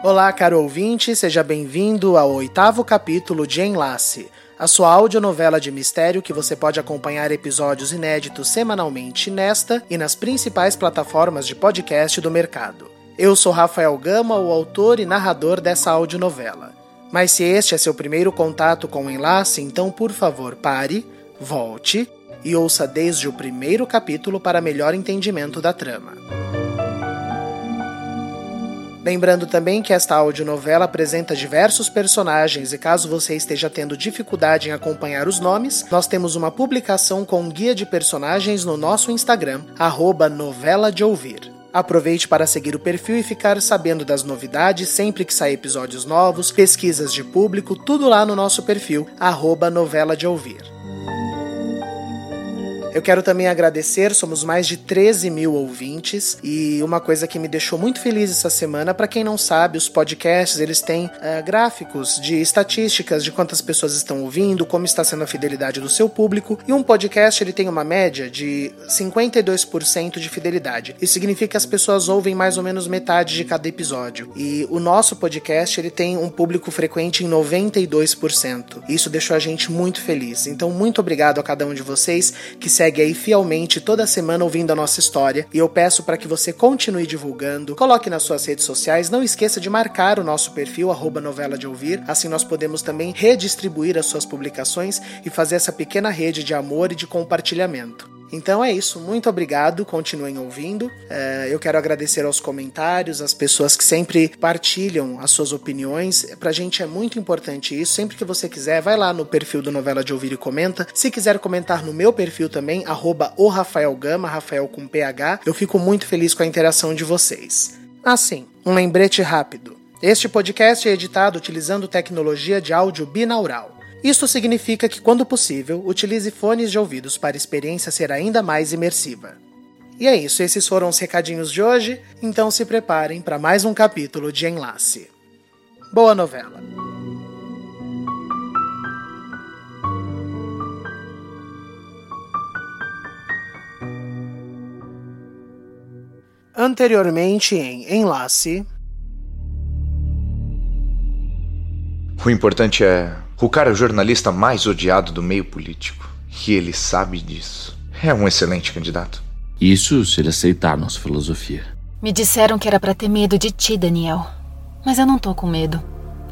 Olá, caro ouvinte, seja bem-vindo ao oitavo capítulo de Enlace, a sua audionovela de mistério que você pode acompanhar episódios inéditos semanalmente nesta e nas principais plataformas de podcast do mercado. Eu sou Rafael Gama, o autor e narrador dessa audionovela. Mas se este é seu primeiro contato com o Enlace, então por favor pare, volte e ouça desde o primeiro capítulo para melhor entendimento da trama. Lembrando também que esta audionovela apresenta diversos personagens e caso você esteja tendo dificuldade em acompanhar os nomes, nós temos uma publicação com um guia de personagens no nosso Instagram, arroba novela de ouvir. Aproveite para seguir o perfil e ficar sabendo das novidades sempre que sair episódios novos, pesquisas de público, tudo lá no nosso perfil, arroba novela de ouvir. Eu quero também agradecer, somos mais de 13 mil ouvintes e uma coisa que me deixou muito feliz essa semana, para quem não sabe, os podcasts eles têm uh, gráficos de estatísticas de quantas pessoas estão ouvindo, como está sendo a fidelidade do seu público e um podcast ele tem uma média de 52% de fidelidade. Isso significa que as pessoas ouvem mais ou menos metade de cada episódio e o nosso podcast ele tem um público frequente em 92%. Isso deixou a gente muito feliz. Então muito obrigado a cada um de vocês que segue aí fielmente toda semana ouvindo a nossa história. E eu peço para que você continue divulgando, coloque nas suas redes sociais, não esqueça de marcar o nosso perfil arroba novela de ouvir, assim nós podemos também redistribuir as suas publicações e fazer essa pequena rede de amor e de compartilhamento. Então é isso, muito obrigado, continuem ouvindo. É, eu quero agradecer aos comentários, às pessoas que sempre partilham as suas opiniões. Pra gente é muito importante isso. Sempre que você quiser, vai lá no perfil do Novela de Ouvir e comenta. Se quiser comentar no meu perfil também, arroba o Rafael Gama, Rafael com PH, eu fico muito feliz com a interação de vocês. Assim, um lembrete rápido. Este podcast é editado utilizando tecnologia de áudio binaural. Isso significa que, quando possível, utilize fones de ouvidos para a experiência ser ainda mais imersiva. E é isso, esses foram os recadinhos de hoje, então se preparem para mais um capítulo de Enlace. Boa novela! Anteriormente em Enlace. O importante é o cara é o jornalista mais odiado do meio político. E ele sabe disso. É um excelente candidato. Isso se ele aceitar nossa filosofia. Me disseram que era para ter medo de ti, Daniel. Mas eu não tô com medo.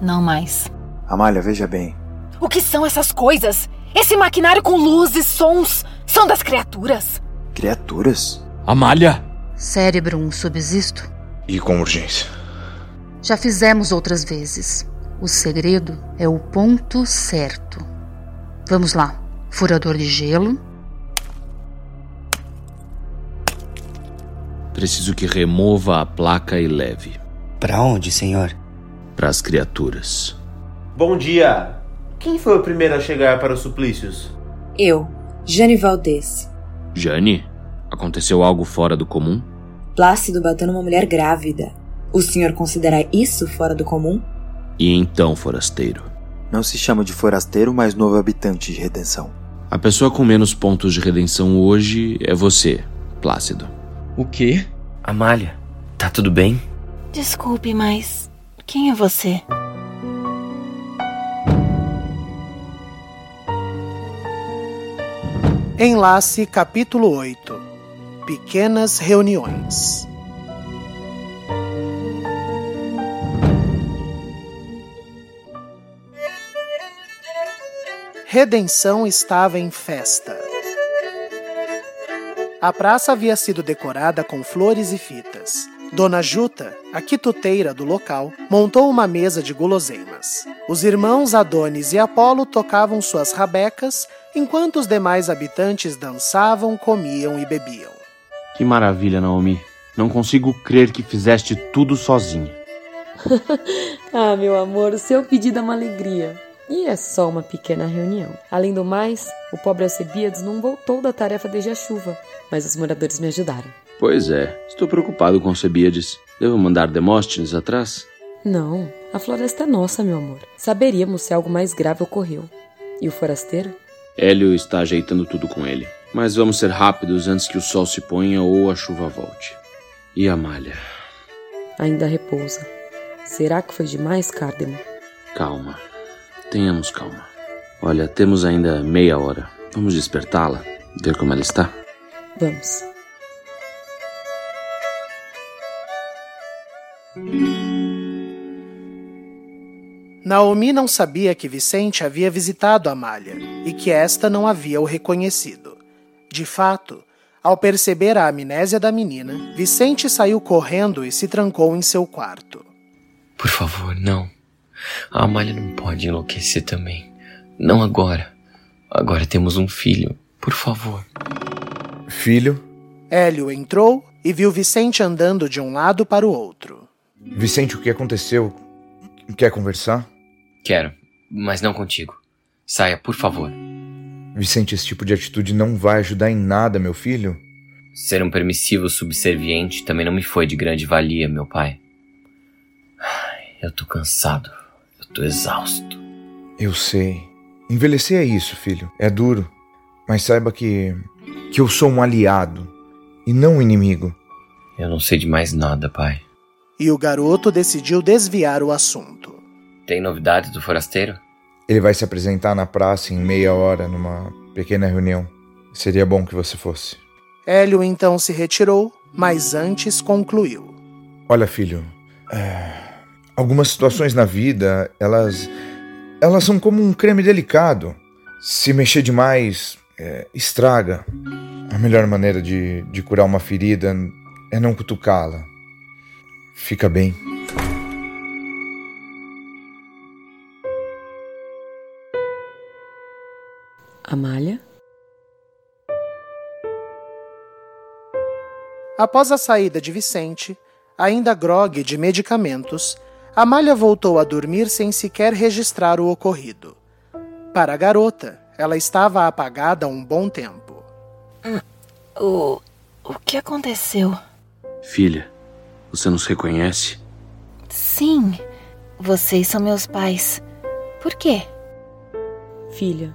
Não mais. Amália, veja bem. O que são essas coisas? Esse maquinário com luzes, sons, são das criaturas. Criaturas? Amália! Cérebro um subsisto? E com urgência. Já fizemos outras vezes. O segredo é o ponto certo. Vamos lá. Furador de gelo. Preciso que remova a placa e leve. Para onde, senhor? Para as criaturas. Bom dia! Quem foi o primeiro a chegar para os suplícios? Eu, Jane Valdez. Jane? Aconteceu algo fora do comum? Plácido bateu numa mulher grávida. O senhor considera isso fora do comum? E então, forasteiro? Não se chama de forasteiro, mas novo habitante de redenção. A pessoa com menos pontos de redenção hoje é você, Plácido. O quê? Amália, tá tudo bem? Desculpe, mas quem é você? Enlace capítulo 8 Pequenas reuniões Redenção estava em festa. A praça havia sido decorada com flores e fitas. Dona Juta, a quituteira do local, montou uma mesa de guloseimas. Os irmãos Adonis e Apolo tocavam suas rabecas, enquanto os demais habitantes dançavam, comiam e bebiam. Que maravilha, Naomi. Não consigo crer que fizeste tudo sozinha. ah, meu amor, o seu pedido é uma alegria. E é só uma pequena reunião. Além do mais, o pobre Alcebiades não voltou da tarefa desde a chuva, mas os moradores me ajudaram. Pois é, estou preocupado com Alcebiades. Devo mandar Demóstenes atrás? Não, a floresta é nossa, meu amor. Saberíamos se algo mais grave ocorreu. E o forasteiro? Hélio está ajeitando tudo com ele. Mas vamos ser rápidos antes que o sol se ponha ou a chuva volte. E a malha? Ainda repousa. Será que foi demais, Cardemo? Calma. Tenhamos calma. Olha, temos ainda meia hora. Vamos despertá-la, ver como ela está? Vamos. Naomi não sabia que Vicente havia visitado Amália e que esta não havia o reconhecido. De fato, ao perceber a amnésia da menina, Vicente saiu correndo e se trancou em seu quarto. Por favor, não. A Amália não pode enlouquecer também. Não agora. Agora temos um filho. Por favor. Filho? Hélio entrou e viu Vicente andando de um lado para o outro. Vicente, o que aconteceu? Quer conversar? Quero, mas não contigo. Saia, por favor. Vicente, esse tipo de atitude não vai ajudar em nada, meu filho. Ser um permissivo subserviente também não me foi de grande valia, meu pai. Eu tô cansado. Tô exausto. Eu sei. Envelhecer é isso, filho. É duro. Mas saiba que. que eu sou um aliado e não um inimigo. Eu não sei de mais nada, pai. E o garoto decidiu desviar o assunto. Tem novidades do forasteiro? Ele vai se apresentar na praça em meia hora numa pequena reunião. Seria bom que você fosse. Hélio então se retirou, mas antes concluiu. Olha, filho, é... algumas situações na vida, elas. elas são como um creme delicado. Se mexer demais, é... estraga. A melhor maneira de, de curar uma ferida é não cutucá-la. Fica bem. Amália? Após a saída de Vicente, ainda grogue de medicamentos, Amália voltou a dormir sem sequer registrar o ocorrido. Para a garota, ela estava apagada há um bom tempo. Hum, o. O que aconteceu? Filha, você nos reconhece? Sim, vocês são meus pais. Por quê? Filha,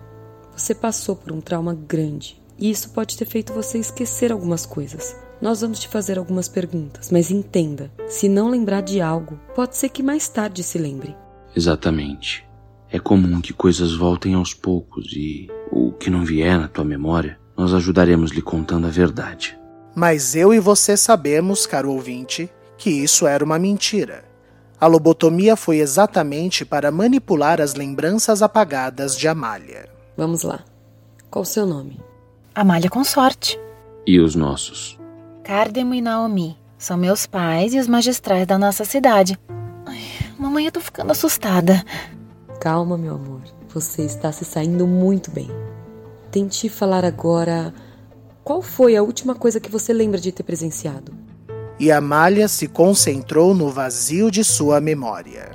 você passou por um trauma grande e isso pode ter feito você esquecer algumas coisas. Nós vamos te fazer algumas perguntas, mas entenda: se não lembrar de algo, pode ser que mais tarde se lembre. Exatamente. É comum que coisas voltem aos poucos e o que não vier na tua memória, nós ajudaremos lhe contando a verdade. Mas eu e você sabemos, caro ouvinte, que isso era uma mentira. A lobotomia foi exatamente para manipular as lembranças apagadas de Amália. Vamos lá. Qual o seu nome? Amália Consorte. E os nossos? Cardemo e Naomi. São meus pais e os magistrais da nossa cidade. Ai, mamãe, eu tô ficando assustada. Calma, meu amor. Você está se saindo muito bem. Tente falar agora. Qual foi a última coisa que você lembra de ter presenciado? E Amália se concentrou no vazio de sua memória.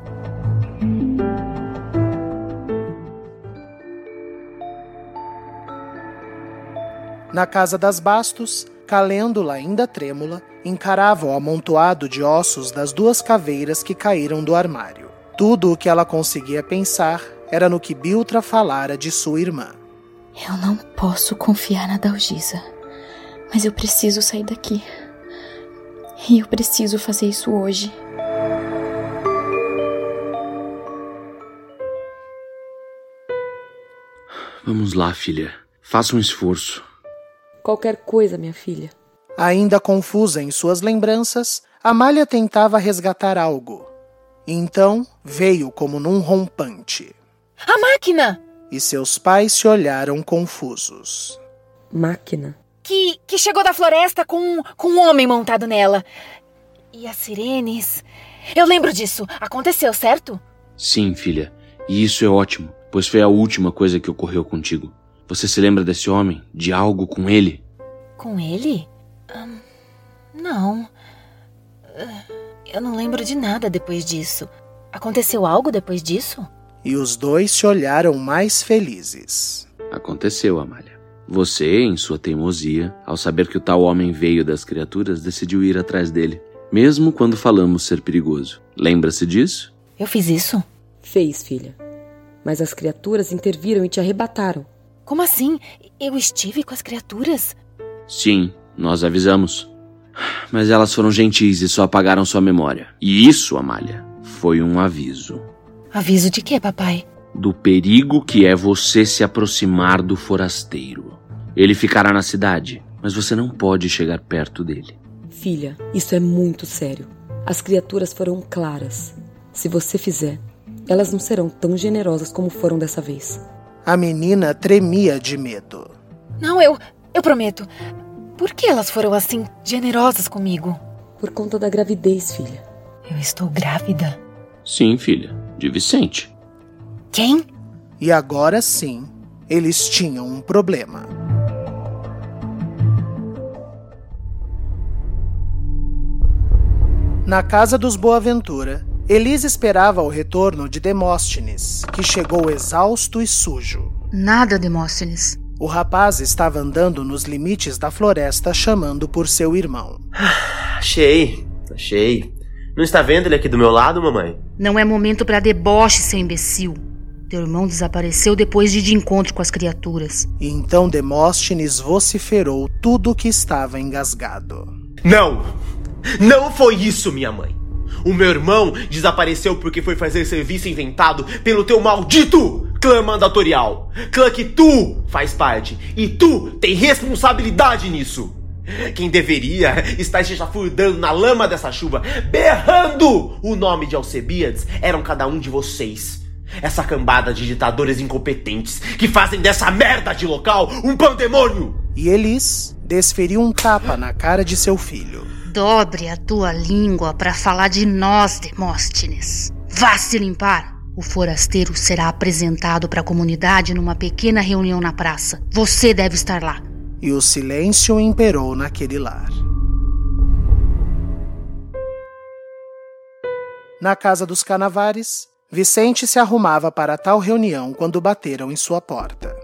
Na casa das Bastos, Calêndula, ainda trêmula, encarava o amontoado de ossos das duas caveiras que caíram do armário. Tudo o que ela conseguia pensar era no que Biltra falara de sua irmã. Eu não posso confiar na Dalgisa, mas eu preciso sair daqui. E eu preciso fazer isso hoje. Vamos lá, filha. Faça um esforço. Qualquer coisa, minha filha. Ainda confusa em suas lembranças, Amália tentava resgatar algo. Então veio como num rompante. A máquina! E seus pais se olharam confusos. Máquina? Que, que chegou da floresta com, com um homem montado nela. E as sirenes. Eu lembro disso. Aconteceu, certo? Sim, filha. E isso é ótimo, pois foi a última coisa que ocorreu contigo. Você se lembra desse homem? De algo com ele? Com ele? não. Eu não lembro de nada depois disso. Aconteceu algo depois disso? E os dois se olharam mais felizes. Aconteceu, Amália. Você, em sua teimosia, ao saber que o tal homem veio das criaturas, decidiu ir atrás dele, mesmo quando falamos ser perigoso. Lembra-se disso? Eu fiz isso? Fez, filha. Mas as criaturas interviram e te arrebataram. Como assim? Eu estive com as criaturas? Sim, nós avisamos. Mas elas foram gentis e só apagaram sua memória. E isso, Amália, foi um aviso. Aviso de quê, papai? Do perigo que é você se aproximar do forasteiro. Ele ficará na cidade, mas você não pode chegar perto dele. Filha, isso é muito sério. As criaturas foram claras. Se você fizer, elas não serão tão generosas como foram dessa vez. A menina tremia de medo. Não, eu. Eu prometo. Por que elas foram assim generosas comigo? Por conta da gravidez, filha. Eu estou grávida? Sim, filha. De Vicente. Quem? E agora sim, eles tinham um problema. Na casa dos Boaventura, Elisa esperava o retorno de Demóstenes, que chegou exausto e sujo. Nada, Demóstenes. O rapaz estava andando nos limites da floresta chamando por seu irmão. Achei, achei. Não está vendo ele aqui do meu lado, mamãe? Não é momento para deboche, seu imbecil. Teu irmão desapareceu depois de ir de encontro com as criaturas. E então Demóstenes vociferou tudo o que estava engasgado. Não! Não foi isso, minha mãe! O meu irmão desapareceu porque foi fazer serviço inventado pelo teu maldito clã mandatorial. Clã que tu faz parte. E tu tem responsabilidade nisso. Quem deveria estar se chafurdando na lama dessa chuva, berrando o nome de Alcebiades, eram cada um de vocês. Essa cambada de ditadores incompetentes que fazem dessa merda de local um pandemônio. E Elis desferiu um tapa na cara de seu filho. Dobre a tua língua para falar de nós, Demóstenes. Vá se limpar. O forasteiro será apresentado para a comunidade numa pequena reunião na praça. Você deve estar lá. E o silêncio imperou naquele lar. Na casa dos Canavares, Vicente se arrumava para tal reunião quando bateram em sua porta.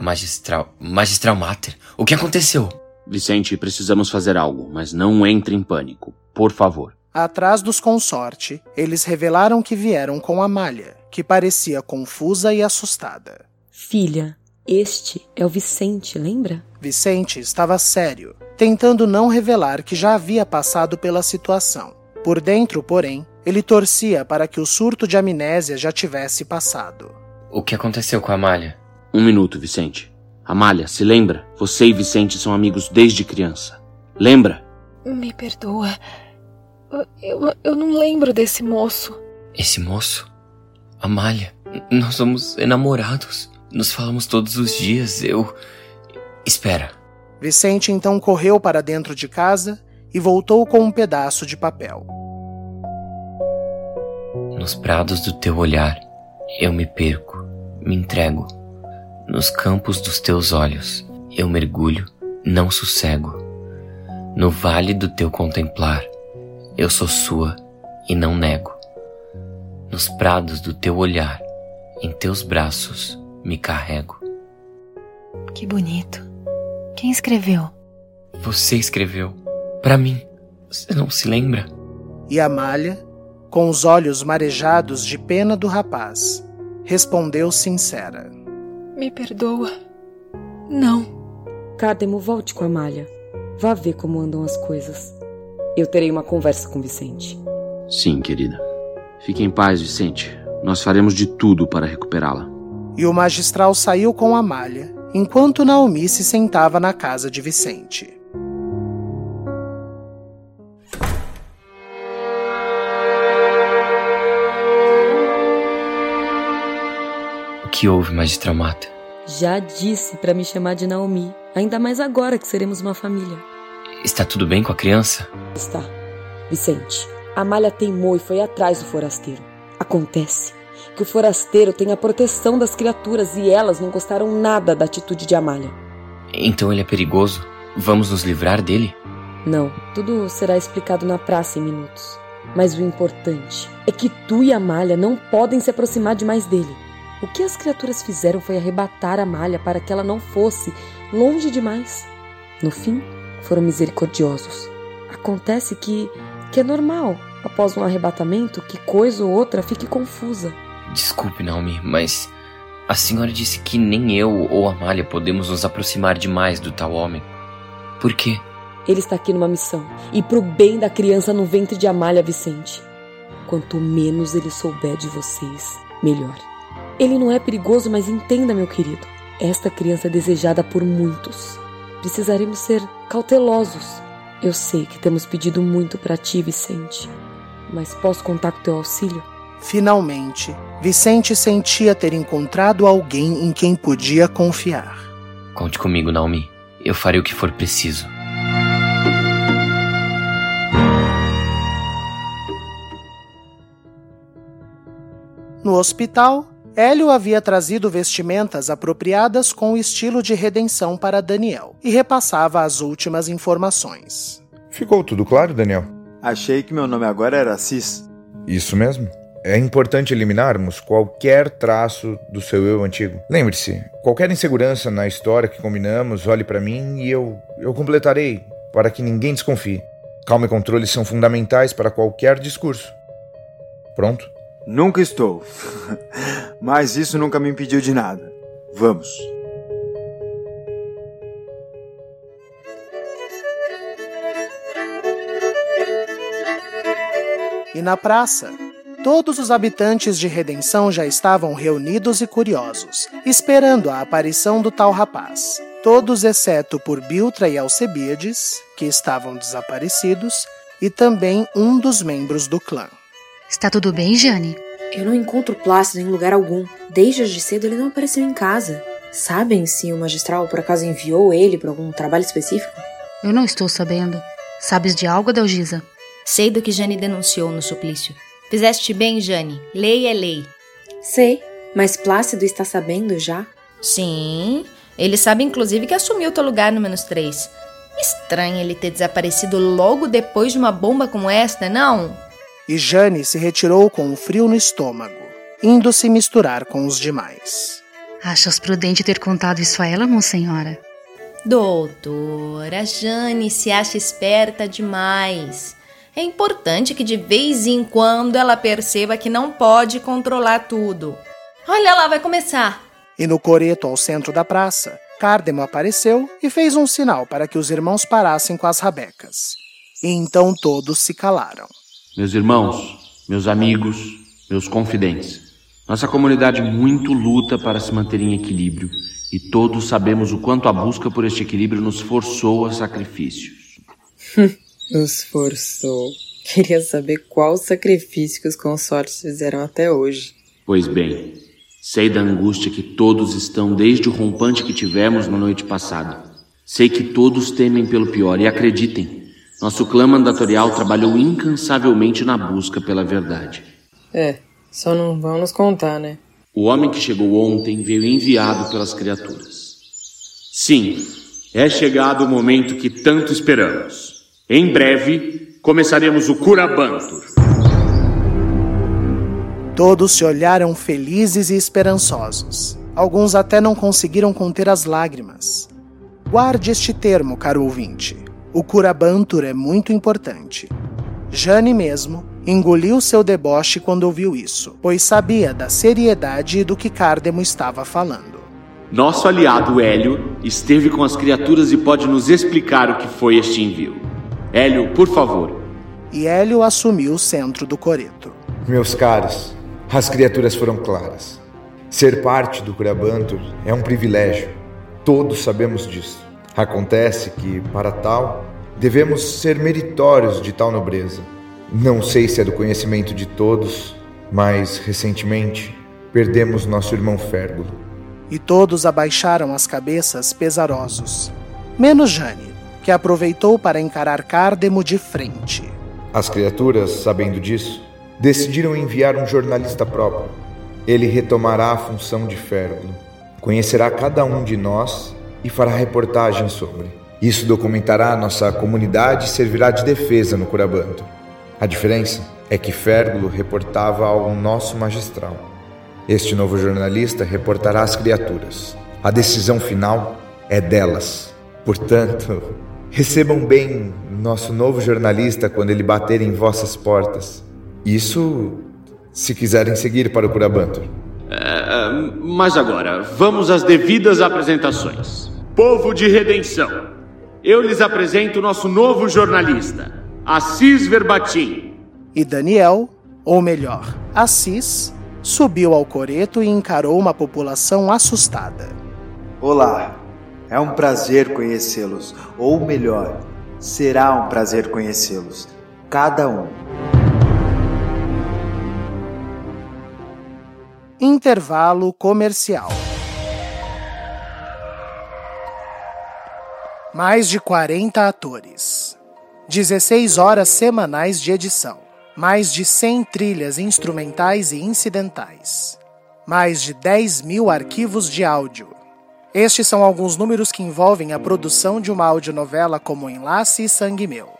Magistral. Magistral Mater, o que aconteceu? Vicente, precisamos fazer algo, mas não entre em pânico, por favor. Atrás dos consorte, eles revelaram que vieram com Amália, que parecia confusa e assustada. Filha, este é o Vicente, lembra? Vicente estava sério, tentando não revelar que já havia passado pela situação. Por dentro, porém, ele torcia para que o surto de amnésia já tivesse passado. O que aconteceu com a Amália? Um minuto, Vicente. Amália, se lembra? Você e Vicente são amigos desde criança. Lembra? Me perdoa. Eu, eu não lembro desse moço. Esse moço? Amália, nós somos enamorados. Nos falamos todos os dias. Eu. Espera. Vicente então correu para dentro de casa e voltou com um pedaço de papel. Nos prados do teu olhar, eu me perco, me entrego. Nos campos dos teus olhos, eu mergulho, não sossego. No vale do teu contemplar, eu sou sua e não nego. Nos prados do teu olhar, em teus braços, me carrego. Que bonito. Quem escreveu? Você escreveu. Para mim. Você não se lembra? E Amália, com os olhos marejados de pena do rapaz, respondeu sincera: Me perdoa. Não. Cádemo, volte com a Amália. Vá ver como andam as coisas. Eu terei uma conversa com Vicente. Sim, querida. Fique em paz, Vicente. Nós faremos de tudo para recuperá-la. E o magistral saiu com Amália, enquanto Naomi se sentava na casa de Vicente. Que houve, magistral Mata? Já disse para me chamar de Naomi, ainda mais agora que seremos uma família. Está tudo bem com a criança? Está. Vicente, a Malha teimou e foi atrás do forasteiro. Acontece que o forasteiro tem a proteção das criaturas e elas não gostaram nada da atitude de Amália. Então ele é perigoso? Vamos nos livrar dele? Não, tudo será explicado na praça em minutos. Mas o importante é que tu e a Malha não podem se aproximar demais dele. O que as criaturas fizeram foi arrebatar a Malha para que ela não fosse longe demais. No fim, foram misericordiosos. Acontece que, que é normal, após um arrebatamento, que coisa ou outra fique confusa. Desculpe, Naomi, mas a senhora disse que nem eu ou a Malha podemos nos aproximar demais do tal homem. Por quê? Ele está aqui numa missão. E pro bem da criança no ventre de Amália Vicente. Quanto menos ele souber de vocês, melhor. Ele não é perigoso, mas entenda, meu querido. Esta criança é desejada por muitos. Precisaremos ser cautelosos. Eu sei que temos pedido muito para ti, Vicente. Mas posso contar com teu auxílio? Finalmente, Vicente sentia ter encontrado alguém em quem podia confiar. Conte comigo, Naomi. Eu farei o que for preciso. No hospital, Hélio havia trazido vestimentas apropriadas com o estilo de redenção para Daniel e repassava as últimas informações. Ficou tudo claro, Daniel? Achei que meu nome agora era Cis. Isso mesmo. É importante eliminarmos qualquer traço do seu eu antigo. Lembre-se, qualquer insegurança na história que combinamos, olhe para mim e eu, eu completarei, para que ninguém desconfie. Calma e controle são fundamentais para qualquer discurso. Pronto? Nunca estou. Mas isso nunca me impediu de nada. Vamos. E na praça, todos os habitantes de Redenção já estavam reunidos e curiosos, esperando a aparição do tal rapaz. Todos exceto por Biltra e Alcebiades, que estavam desaparecidos, e também um dos membros do clã. Está tudo bem, Jane? Eu não encontro Plácido em lugar algum. Desde hoje cedo ele não apareceu em casa. Sabem se o magistral por acaso enviou ele para algum trabalho específico? Eu não estou sabendo. Sabes de algo, Dalgisa? Sei do que Jane denunciou no suplício. Fizeste bem, Jane. Lei é lei. Sei, mas Plácido está sabendo já? Sim, ele sabe inclusive que assumiu teu lugar no menos 3. Estranho ele ter desaparecido logo depois de uma bomba como esta, não? E Jane se retirou com um frio no estômago, indo se misturar com os demais. Achas prudente ter contado isso a ela, monsenhora? Doutora, Jane se acha esperta demais. É importante que de vez em quando ela perceba que não pode controlar tudo. Olha lá, vai começar. E no coreto ao centro da praça, Cardemo apareceu e fez um sinal para que os irmãos parassem com as rabecas. E então todos se calaram. Meus irmãos, meus amigos, meus confidentes, nossa comunidade muito luta para se manter em equilíbrio e todos sabemos o quanto a busca por este equilíbrio nos forçou a sacrifícios. nos forçou. Queria saber qual sacrifício que os consortes fizeram até hoje. Pois bem, sei da angústia que todos estão desde o rompante que tivemos na noite passada. Sei que todos temem pelo pior e acreditem, nosso clã mandatorial trabalhou incansavelmente na busca pela verdade. É, só não vão nos contar, né? O homem que chegou ontem veio enviado pelas criaturas. Sim, é chegado o momento que tanto esperamos. Em breve, começaremos o Curabantur. Todos se olharam felizes e esperançosos. Alguns até não conseguiram conter as lágrimas. Guarde este termo, caro ouvinte. O Curabantur é muito importante. Jane mesmo engoliu seu deboche quando ouviu isso, pois sabia da seriedade do que Cardemo estava falando. Nosso aliado Hélio esteve com as criaturas e pode nos explicar o que foi este envio. Hélio, por favor. E Hélio assumiu o centro do coreto. Meus caros, as criaturas foram claras. Ser parte do Curabantur é um privilégio. Todos sabemos disso. Acontece que, para tal, devemos ser meritórios de tal nobreza. Não sei se é do conhecimento de todos, mas recentemente perdemos nosso irmão Férgulo. E todos abaixaram as cabeças pesarosos, menos Jane, que aproveitou para encarar Cardemo de frente. As criaturas, sabendo disso, decidiram enviar um jornalista próprio. Ele retomará a função de Férgulo, conhecerá cada um de nós e fará reportagem sobre. Isso documentará nossa comunidade e servirá de defesa no Curabanto. A diferença é que Férgulo reportava ao nosso magistral. Este novo jornalista reportará às criaturas. A decisão final é delas. Portanto, recebam bem nosso novo jornalista quando ele bater em vossas portas. Isso se quiserem seguir para o Curabanto. É, mas agora, vamos às devidas apresentações. Povo de redenção, eu lhes apresento nosso novo jornalista, Assis Verbatim. E Daniel, ou melhor, Assis, subiu ao coreto e encarou uma população assustada. Olá, é um prazer conhecê-los, ou melhor, será um prazer conhecê-los, cada um. Intervalo comercial. Mais de 40 atores. 16 horas semanais de edição. Mais de 100 trilhas instrumentais e incidentais. Mais de 10 mil arquivos de áudio. Estes são alguns números que envolvem a produção de uma audionovela como Enlace e Sangue Meu.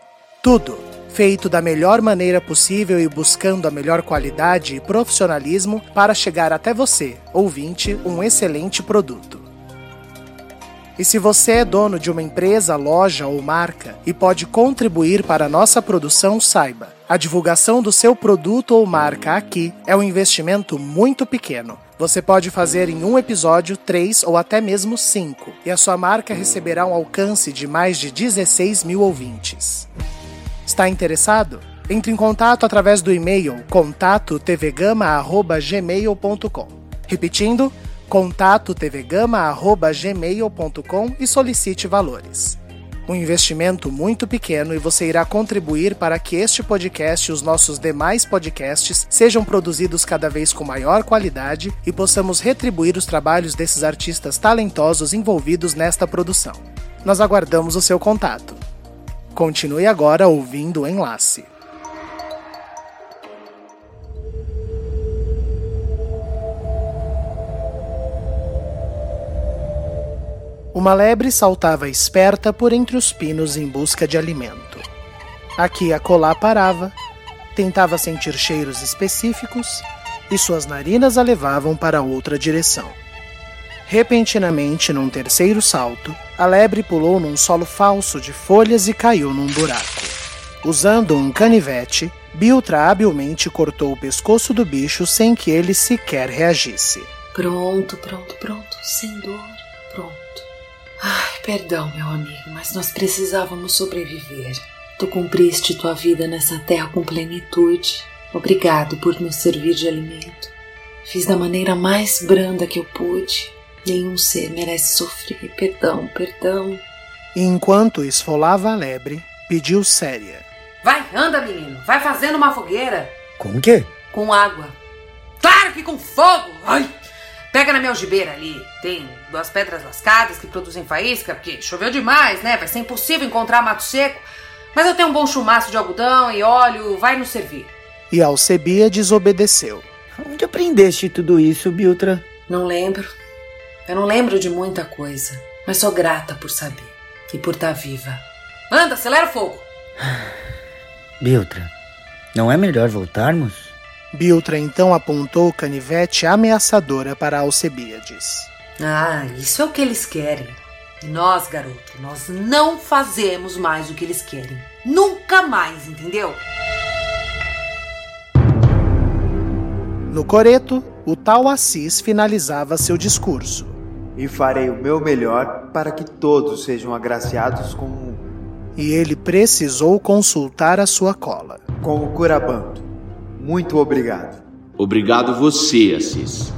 Tudo feito da melhor maneira possível e buscando a melhor qualidade e profissionalismo para chegar até você, ouvinte, um excelente produto. E se você é dono de uma empresa, loja ou marca e pode contribuir para a nossa produção, saiba: a divulgação do seu produto ou marca aqui é um investimento muito pequeno. Você pode fazer em um episódio três ou até mesmo cinco, e a sua marca receberá um alcance de mais de 16 mil ouvintes. Está interessado? Entre em contato através do e-mail contato.tvgama@gmail.com. Repetindo, contato.tvgama@gmail.com e solicite valores. Um investimento muito pequeno e você irá contribuir para que este podcast e os nossos demais podcasts sejam produzidos cada vez com maior qualidade e possamos retribuir os trabalhos desses artistas talentosos envolvidos nesta produção. Nós aguardamos o seu contato. Continue agora ouvindo o enlace. Uma lebre saltava esperta por entre os pinos em busca de alimento. Aqui e acolá parava, tentava sentir cheiros específicos e suas narinas a levavam para outra direção. Repentinamente, num terceiro salto, a lebre pulou num solo falso de folhas e caiu num buraco. Usando um canivete, Biltra habilmente cortou o pescoço do bicho sem que ele sequer reagisse. Pronto, pronto, pronto, sem dor, pronto. Ai, perdão, meu amigo, mas nós precisávamos sobreviver. Tu cumpriste tua vida nessa terra com plenitude. Obrigado por nos servir de alimento. Fiz da maneira mais branda que eu pude. Nenhum ser merece sofrer. Perdão, perdão. E enquanto esfolava a lebre, pediu séria. Vai, anda, menino. Vai fazendo uma fogueira. Com o quê? Com água. Claro que com fogo! Ai! Pega na minha algibeira ali. Tem duas pedras lascadas que produzem faísca, porque choveu demais, né? Vai ser impossível encontrar mato seco. Mas eu tenho um bom chumaço de algodão e óleo, vai nos servir. E Alcebia desobedeceu. Onde aprendeste tudo isso, Biltra? Não lembro. Eu não lembro de muita coisa, mas sou grata por saber e por estar viva. Anda, acelera o fogo! Biltra, não é melhor voltarmos? Biltra então apontou o canivete ameaçadora para Alcebiades. Ah, isso é o que eles querem. E nós, garoto, nós não fazemos mais o que eles querem. Nunca mais, entendeu? No coreto, o tal Assis finalizava seu discurso. E farei o meu melhor para que todos sejam agraciados com. E ele precisou consultar a sua cola. Com o Curabanto. Muito obrigado. Obrigado você, Assis.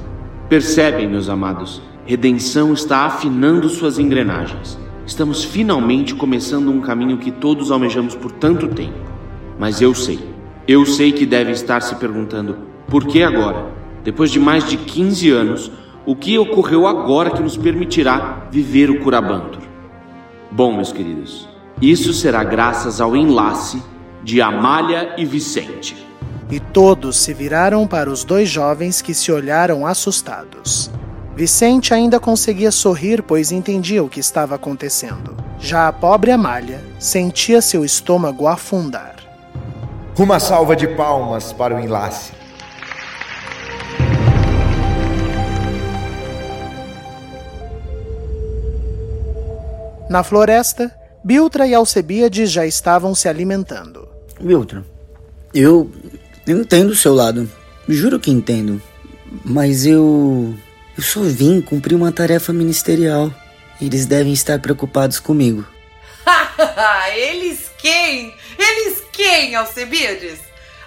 Percebem, meus amados, redenção está afinando suas engrenagens. Estamos finalmente começando um caminho que todos almejamos por tanto tempo. Mas eu sei, eu sei que devem estar se perguntando por que agora, depois de mais de 15 anos, o que ocorreu agora que nos permitirá viver o Curabantur? Bom, meus queridos, isso será graças ao enlace de Amália e Vicente. E todos se viraram para os dois jovens que se olharam assustados. Vicente ainda conseguia sorrir, pois entendia o que estava acontecendo. Já a pobre Amália sentia seu estômago afundar. Uma salva de palmas para o enlace. Na floresta, Biltra e Alcebiades já estavam se alimentando. Biltra, eu, eu entendo o seu lado. Juro que entendo. Mas eu. Eu só vim cumprir uma tarefa ministerial. Eles devem estar preocupados comigo. Eles quem? Eles quem, Alcebiades?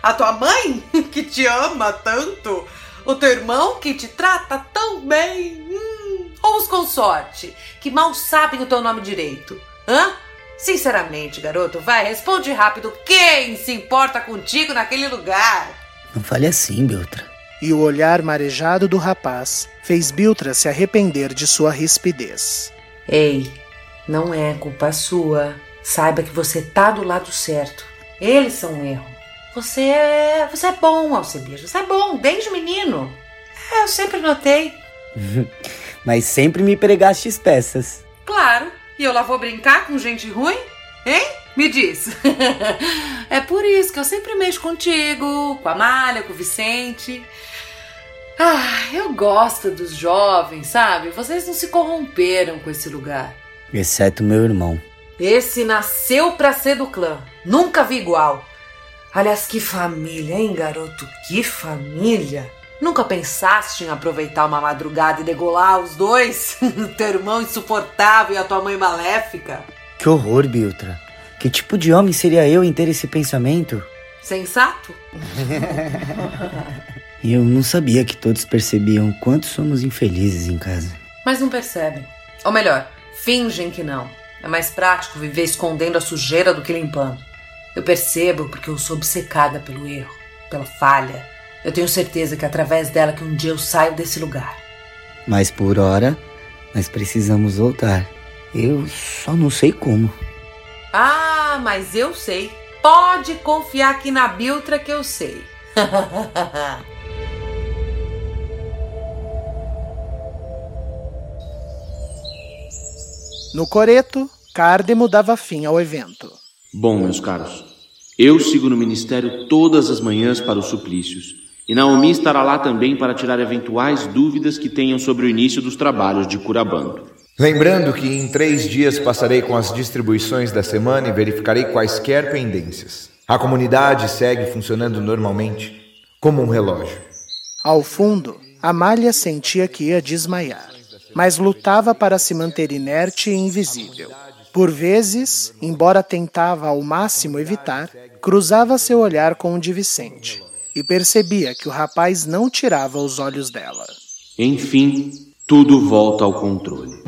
A tua mãe, que te ama tanto? O teu irmão, que te trata tão bem? Hum. Ou os consorte, que mal sabem o teu nome direito? Hã? Sinceramente, garoto, vai, responde rápido. Quem se importa contigo naquele lugar? Não fale assim, Biltra. E o olhar marejado do rapaz fez Biltra se arrepender de sua rispidez. Ei, não é culpa sua. Saiba que você tá do lado certo. Eles são um erro. Você é. Você é bom, Alcebiades. Você é bom, desde menino. É, eu sempre notei. Mas sempre me pregaste peças. Claro. E eu lá vou brincar com gente ruim? Hein? Me diz. é por isso que eu sempre mexo contigo, com a Malha, com o Vicente. Ah, eu gosto dos jovens, sabe? Vocês não se corromperam com esse lugar. Exceto meu irmão. Esse nasceu pra ser do clã. Nunca vi igual. Aliás, que família, hein, garoto? Que família! Nunca pensaste em aproveitar uma madrugada e degolar os dois? Teu irmão insuportável e a tua mãe maléfica? Que horror, Biltra. Que tipo de homem seria eu em ter esse pensamento? Sensato? Eu não sabia que todos percebiam quanto somos infelizes em casa. Mas não percebem. Ou melhor, fingem que não. É mais prático viver escondendo a sujeira do que limpando. Eu percebo porque eu sou obcecada pelo erro, pela falha. Eu tenho certeza que é através dela que um dia eu saio desse lugar. Mas por hora, nós precisamos voltar. Eu só não sei como. Ah, mas eu sei. Pode confiar aqui na Biltra que eu sei. No coreto, Cardemo dava fim ao evento. Bom, meus caros, eu sigo no ministério todas as manhãs para os suplícios. E Naomi estará lá também para tirar eventuais dúvidas que tenham sobre o início dos trabalhos de curabando. Lembrando que em três dias passarei com as distribuições da semana e verificarei quaisquer pendências. A comunidade segue funcionando normalmente, como um relógio. Ao fundo, Amália sentia que ia desmaiar, mas lutava para se manter inerte e invisível. Por vezes, embora tentava ao máximo evitar, cruzava seu olhar com o de Vicente e percebia que o rapaz não tirava os olhos dela. Enfim, tudo volta ao controle.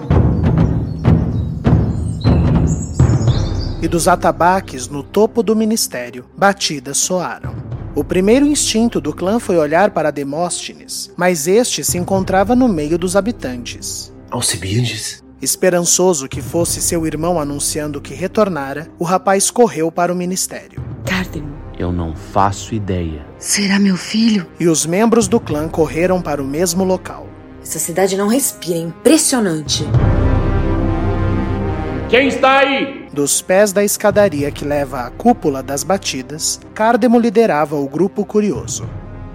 E dos atabaques no topo do ministério, batidas soaram. O primeiro instinto do clã foi olhar para Demóstenes, mas este se encontrava no meio dos habitantes. Alcibiades? Esperançoso que fosse seu irmão anunciando que retornara, o rapaz correu para o ministério. Cardemo. Eu não faço ideia. Será meu filho? E os membros do clã correram para o mesmo local. Essa cidade não respira, é impressionante. Quem está aí? Dos pés da escadaria que leva à cúpula das batidas, Cardemo liderava o grupo curioso.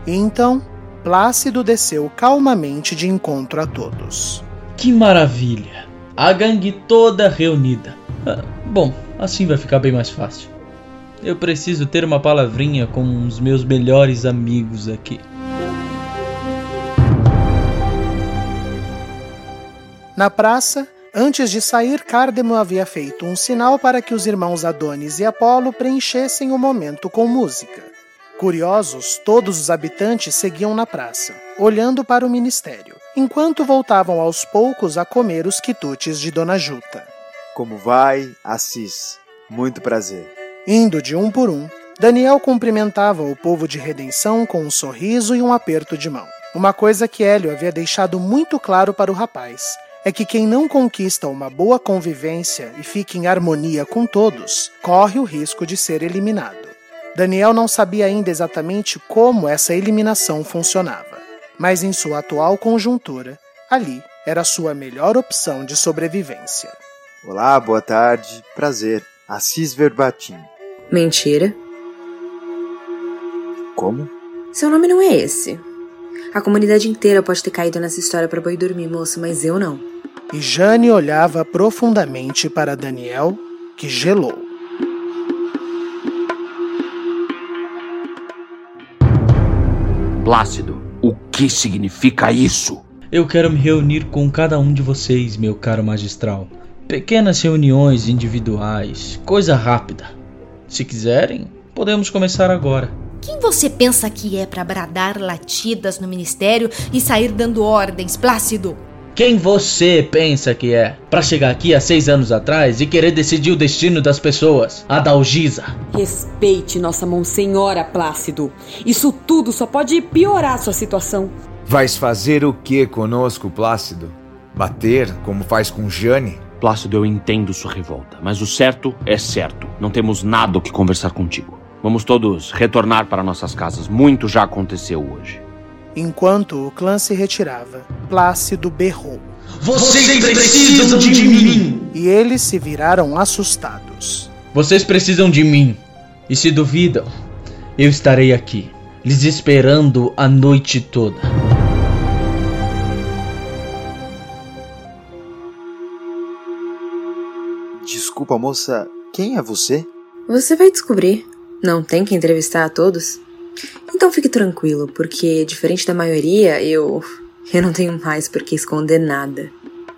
E então, Plácido desceu calmamente de encontro a todos. Que maravilha! A gangue toda reunida. Ah, bom, assim vai ficar bem mais fácil. Eu preciso ter uma palavrinha com os meus melhores amigos aqui. Na praça, antes de sair, Cardemo havia feito um sinal para que os irmãos Adonis e Apolo preenchessem o momento com música. Curiosos, todos os habitantes seguiam na praça, olhando para o ministério, enquanto voltavam aos poucos a comer os quitutes de Dona Juta. Como vai, Assis? Muito prazer. Indo de um por um, Daniel cumprimentava o povo de redenção com um sorriso e um aperto de mão. Uma coisa que Hélio havia deixado muito claro para o rapaz é que quem não conquista uma boa convivência e fica em harmonia com todos, corre o risco de ser eliminado. Daniel não sabia ainda exatamente como essa eliminação funcionava, mas em sua atual conjuntura, ali era sua melhor opção de sobrevivência. Olá, boa tarde, prazer. Assis Verbatim. Mentira. Como? Seu nome não é esse. A comunidade inteira pode ter caído nessa história para boi dormir, moço, mas eu não. E Jane olhava profundamente para Daniel, que gelou. Plácido, o que significa isso? Eu quero me reunir com cada um de vocês, meu caro magistral. Pequenas reuniões individuais, coisa rápida. Se quiserem, podemos começar agora. Quem você pensa que é para bradar latidas no ministério e sair dando ordens, Plácido? Quem você pensa que é? Para chegar aqui há seis anos atrás e querer decidir o destino das pessoas? A Dalgisa. Respeite nossa Monsenhora Plácido. Isso tudo só pode piorar sua situação. Vais fazer o que conosco, Plácido? Bater, como faz com Jane? Plácido, eu entendo sua revolta, mas o certo é certo. Não temos nada o que conversar contigo. Vamos todos retornar para nossas casas. Muito já aconteceu hoje. Enquanto o clã se retirava, Plácido berrou. Vocês precisam de mim! E eles se viraram assustados. Vocês precisam de mim. E se duvidam, eu estarei aqui, lhes esperando a noite toda. Desculpa, moça, quem é você? Você vai descobrir. Não tem que entrevistar a todos? Então fique tranquilo, porque diferente da maioria, eu. Eu não tenho mais por que esconder nada.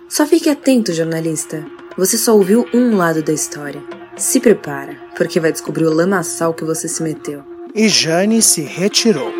Só fique atento, jornalista. Você só ouviu um lado da história. Se prepara, porque vai descobrir o lamaçal que você se meteu. E Jane se retirou.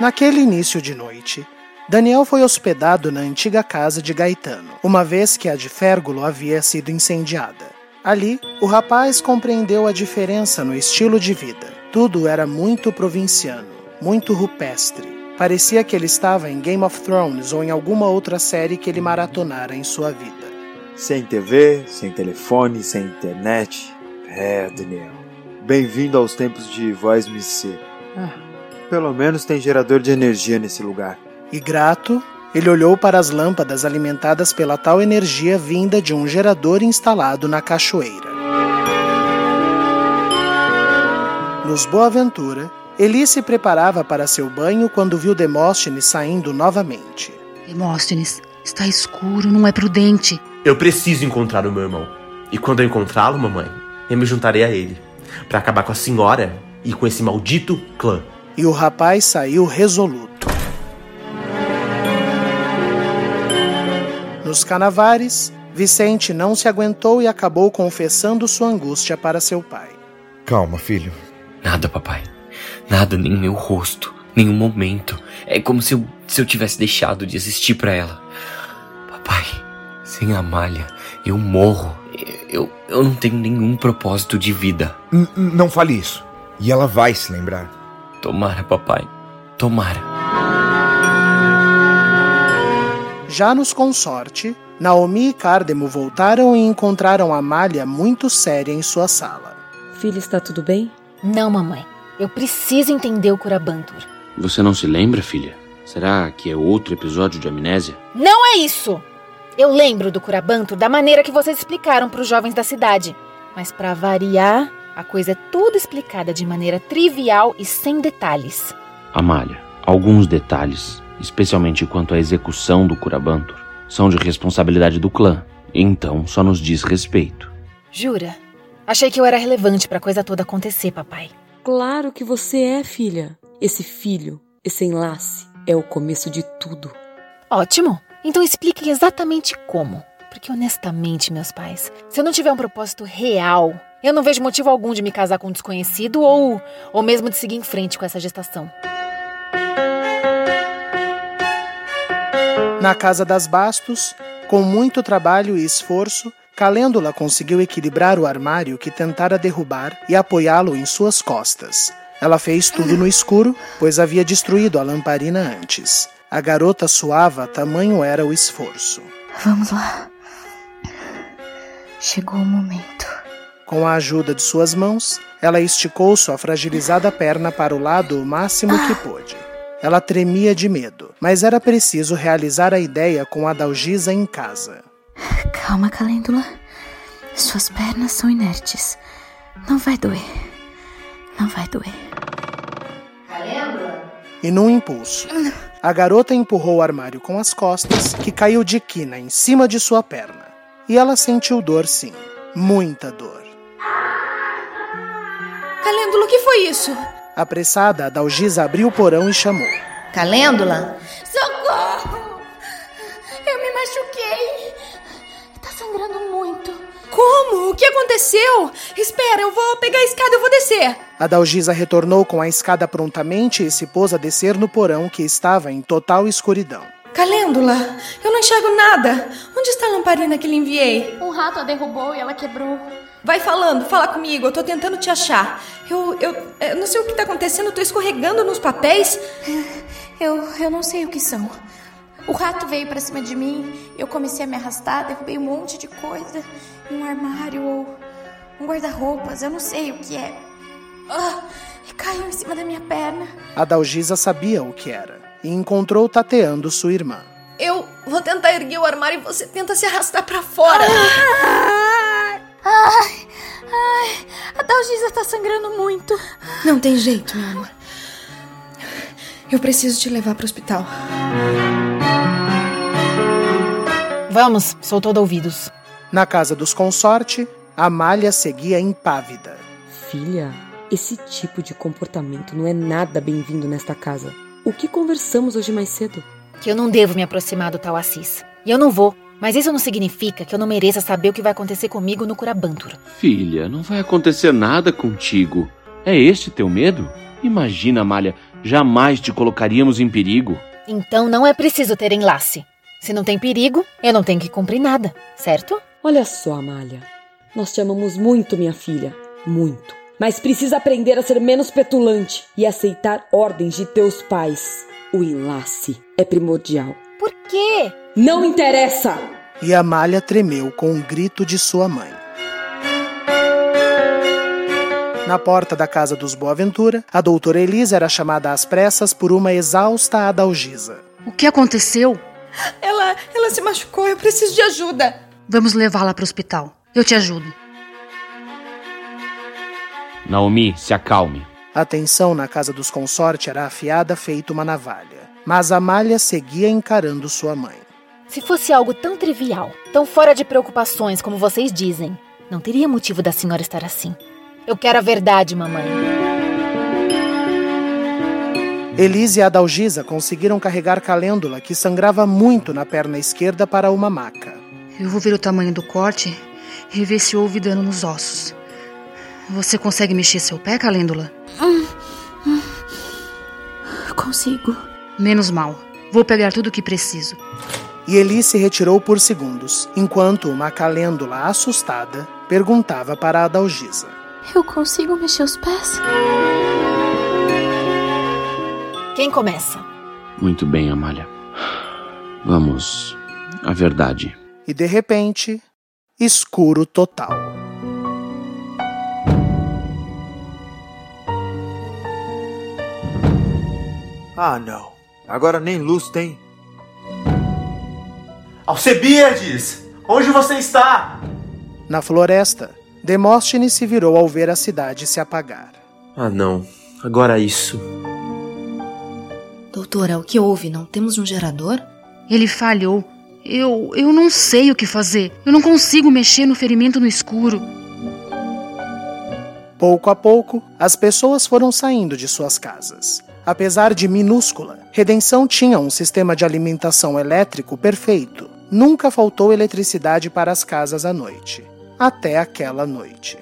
Naquele início de noite, Daniel foi hospedado na antiga casa de Gaetano, uma vez que a de Férgulo havia sido incendiada. Ali, o rapaz compreendeu a diferença no estilo de vida. Tudo era muito provinciano, muito rupestre. Parecia que ele estava em Game of Thrones ou em alguma outra série que ele maratonara em sua vida. Sem TV, sem telefone, sem internet. É, Daniel. Bem-vindo aos tempos de voz me ser. Ah, pelo menos tem gerador de energia nesse lugar. E grato, ele olhou para as lâmpadas alimentadas pela tal energia vinda de um gerador instalado na cachoeira. Nos Boaventura, Eli se preparava para seu banho quando viu Demóstenes saindo novamente. Demóstenes, está escuro, não é prudente. Eu preciso encontrar o meu irmão. E quando eu encontrá-lo, mamãe, eu me juntarei a ele para acabar com a senhora e com esse maldito clã. E o rapaz saiu resoluto. Nos canavares, Vicente não se aguentou e acabou confessando sua angústia para seu pai. Calma, filho. Nada, papai. Nada, nem meu rosto, nenhum momento. É como se eu, se eu tivesse deixado de existir para ela. Papai, sem a malha, eu morro. Eu, eu não tenho nenhum propósito de vida. N não fale isso. E ela vai se lembrar. Tomara, papai. Tomara. Já nos consorte, Naomi e Cardemo voltaram e encontraram Amália muito séria em sua sala. Filha, está tudo bem? Não, mamãe. Eu preciso entender o Curabantur. Você não se lembra, filha? Será que é outro episódio de amnésia? Não é isso! Eu lembro do Curabantur da maneira que vocês explicaram para os jovens da cidade. Mas para variar, a coisa é toda explicada de maneira trivial e sem detalhes. Amália, alguns detalhes, especialmente quanto à execução do Curabantur, são de responsabilidade do clã. Então só nos diz respeito. Jura? Achei que eu era relevante para a coisa toda acontecer, papai. Claro que você é, filha. Esse filho, esse enlace, é o começo de tudo. Ótimo! Então expliquem exatamente como. Porque honestamente, meus pais, se eu não tiver um propósito real, eu não vejo motivo algum de me casar com um desconhecido ou, ou mesmo de seguir em frente com essa gestação. Na casa das Bastos, com muito trabalho e esforço, Calêndula conseguiu equilibrar o armário que tentara derrubar e apoiá-lo em suas costas. Ela fez tudo no escuro, pois havia destruído a lamparina antes. A garota suava, tamanho era o esforço. Vamos lá. Chegou o momento. Com a ajuda de suas mãos, ela esticou sua fragilizada perna para o lado o máximo que pôde. Ela tremia de medo, mas era preciso realizar a ideia com a Dalgisa em casa. Calma, Calêndula. Suas pernas são inertes. Não vai doer. Não vai doer. Calêndula? E num impulso, a garota empurrou o armário com as costas, que caiu de quina em cima de sua perna. E ela sentiu dor, sim. Muita dor. Calêndula, o que foi isso? Apressada, a Dalgisa abriu o porão e chamou. Calêndula? Socorro! Eu me machuquei. Tá sangrando muito. Como? O que aconteceu? Espera, eu vou pegar a escada, eu vou descer. A Dalgisa retornou com a escada prontamente e se pôs a descer no porão que estava em total escuridão. Calêndula, eu não enxergo nada. Onde está a lamparina que lhe enviei? Um rato a derrubou e ela quebrou. Vai falando, fala comigo, eu tô tentando te achar. Eu, eu, eu não sei o que tá acontecendo, eu tô escorregando nos papéis. Eu, eu não sei o que são. O rato veio para cima de mim, eu comecei a me arrastar, derrubei um monte de coisa. Um armário ou um guarda-roupas, eu não sei o que é. Ah, e caiu em cima da minha perna. A Dalgisa sabia o que era e encontrou tateando sua irmã. Eu vou tentar erguer o armário e você tenta se arrastar para fora. Ah, ai, ai, a Dalgisa tá sangrando muito. Não tem jeito, meu amor. Eu preciso te levar para o hospital. Vamos, sou todo ouvidos. Na casa dos consorte, Amália seguia impávida. Filha, esse tipo de comportamento não é nada bem-vindo nesta casa. O que conversamos hoje mais cedo? Que eu não devo me aproximar do tal Assis. E eu não vou. Mas isso não significa que eu não mereça saber o que vai acontecer comigo no Curabantur. Filha, não vai acontecer nada contigo. É este teu medo? Imagina, Amália, jamais te colocaríamos em perigo. Então não é preciso ter enlace. Se não tem perigo, eu não tenho que cumprir nada, certo? Olha só, Amália. Nós te amamos muito, minha filha. Muito. Mas precisa aprender a ser menos petulante e aceitar ordens de teus pais. O enlace é primordial. Por quê? Não interessa! E Amália tremeu com um grito de sua mãe. Na porta da casa dos Boaventura, a doutora Elisa era chamada às pressas por uma exausta Adalgisa. O que aconteceu? Ela, ela se machucou, eu preciso de ajuda. Vamos levá-la para o hospital. Eu te ajudo. Naomi, se acalme. A tensão na casa dos consorte era afiada feito uma navalha. Mas Amália seguia encarando sua mãe. Se fosse algo tão trivial, tão fora de preocupações como vocês dizem, não teria motivo da senhora estar assim. Eu quero a verdade, mamãe. Elise e Adalgisa conseguiram carregar Calêndula, que sangrava muito na perna esquerda, para uma maca. Eu vou ver o tamanho do corte e ver se houve dano nos ossos. Você consegue mexer seu pé, Calêndula? Hum, hum. Consigo. Menos mal. Vou pegar tudo o que preciso. E Eli se retirou por segundos, enquanto uma calêndula assustada perguntava para a Dalgisa. Eu consigo mexer os pés? Quem começa? Muito bem, Amália. Vamos à verdade. E de repente, escuro total. Ah, não. Agora nem luz tem. Alcebiades! Onde você está? Na floresta, Demóstenes se virou ao ver a cidade se apagar. Ah, não. Agora isso. Doutora, o que houve? Não temos um gerador? Ele falhou. Eu. eu não sei o que fazer. Eu não consigo mexer no ferimento no escuro. Pouco a pouco, as pessoas foram saindo de suas casas. Apesar de minúscula, Redenção tinha um sistema de alimentação elétrico perfeito. Nunca faltou eletricidade para as casas à noite. Até aquela noite.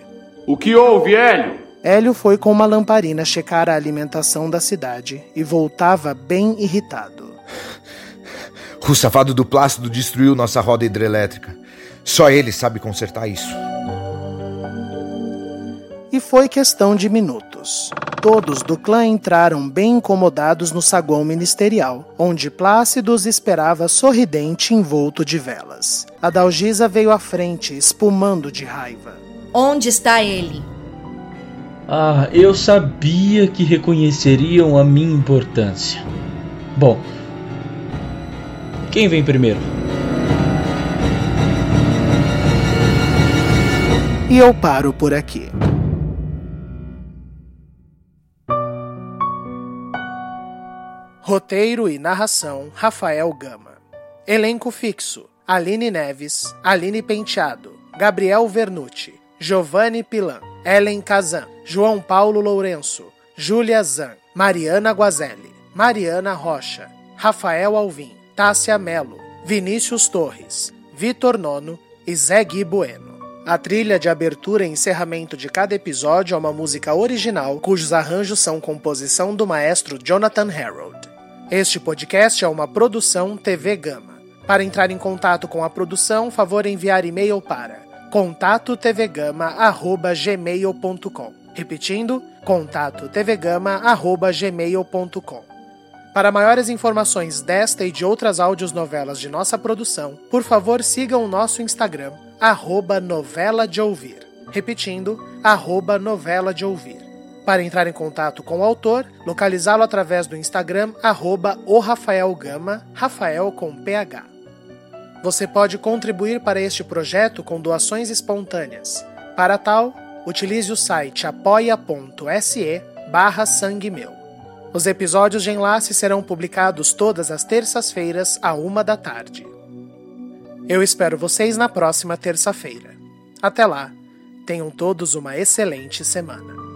O que houve, Hélio? Hélio foi com uma lamparina checar a alimentação da cidade e voltava bem irritado. O safado do Plácido destruiu nossa roda hidrelétrica. Só ele sabe consertar isso. E foi questão de minutos. Todos do clã entraram bem incomodados no saguão ministerial, onde Plácido os esperava sorridente envolto de velas. A Dalgisa veio à frente, espumando de raiva. Onde está ele? Ah, eu sabia que reconheceriam a minha importância. Bom, quem vem primeiro? E eu paro por aqui. Roteiro e narração: Rafael Gama. Elenco fixo: Aline Neves, Aline Penteado, Gabriel Vernucci, Giovanni Pilan, Ellen Kazan, João Paulo Lourenço, Júlia Zan, Mariana Guazelli, Mariana Rocha, Rafael Alvim, Tássia Melo, Vinícius Torres, Vitor Nono e Zé Gui Bueno. A trilha de abertura e encerramento de cada episódio é uma música original cujos arranjos são composição do maestro Jonathan Harold. Este podcast é uma produção TV Gama. Para entrar em contato com a produção, favor enviar e-mail para contatotvgama@gmail.com. Repetindo, contatotvgama@gmail.com. Para maiores informações desta e de outras novelas de nossa produção, por favor sigam o nosso Instagram, arroba novela de ouvir. Repetindo, arroba novela de ouvir. Para entrar em contato com o autor, localizá-lo através do Instagram, arroba o Rafael Gama, Rafael com PH. Você pode contribuir para este projeto com doações espontâneas. Para tal, utilize o site apoia.se barra sangue meu. Os episódios de enlace serão publicados todas as terças-feiras, à uma da tarde. Eu espero vocês na próxima terça-feira. Até lá, tenham todos uma excelente semana.